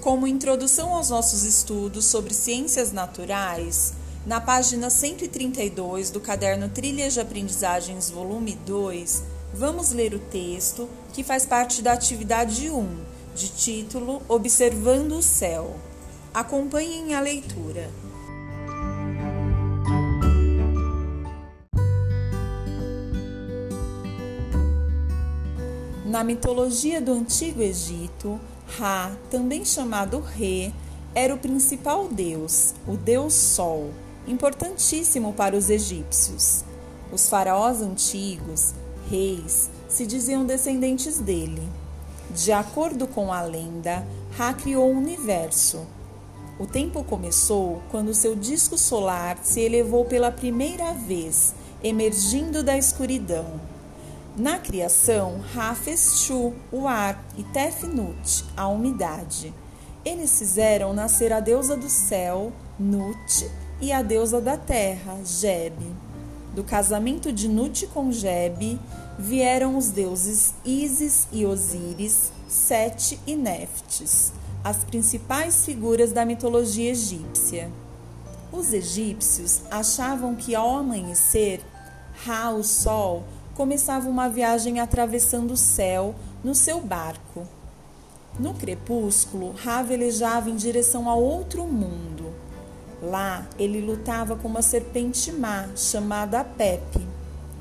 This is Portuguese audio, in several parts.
Como introdução aos nossos estudos sobre ciências naturais, na página 132 do caderno Trilhas de Aprendizagens, volume 2, vamos ler o texto que faz parte da atividade 1, de título Observando o Céu. Acompanhem a leitura. Na mitologia do Antigo Egito, Ra, também chamado Re, era o principal deus, o deus Sol, importantíssimo para os egípcios. Os faraós antigos, reis, se diziam descendentes dele. De acordo com a lenda, Ra criou o universo. O tempo começou quando seu disco solar se elevou pela primeira vez, emergindo da escuridão. Na criação, Ra fez Shu, o ar, e Tefnut, a umidade. Eles fizeram nascer a deusa do céu, Nut, e a deusa da terra, Geb. Do casamento de Nut com Geb vieram os deuses Isis e Osíris, Sete e Neftes, as principais figuras da mitologia egípcia. Os egípcios achavam que ao amanhecer, Ra, o sol, começava uma viagem atravessando o céu no seu barco. No crepúsculo, Ra velejava em direção a outro mundo. Lá, ele lutava com uma serpente má chamada Pepe,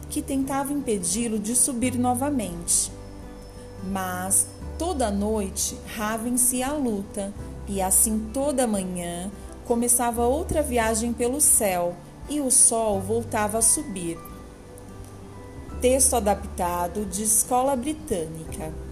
que tentava impedi-lo de subir novamente. Mas, toda noite, Ra vencia a luta, e assim toda manhã começava outra viagem pelo céu e o sol voltava a subir. Texto adaptado de Escola Britânica.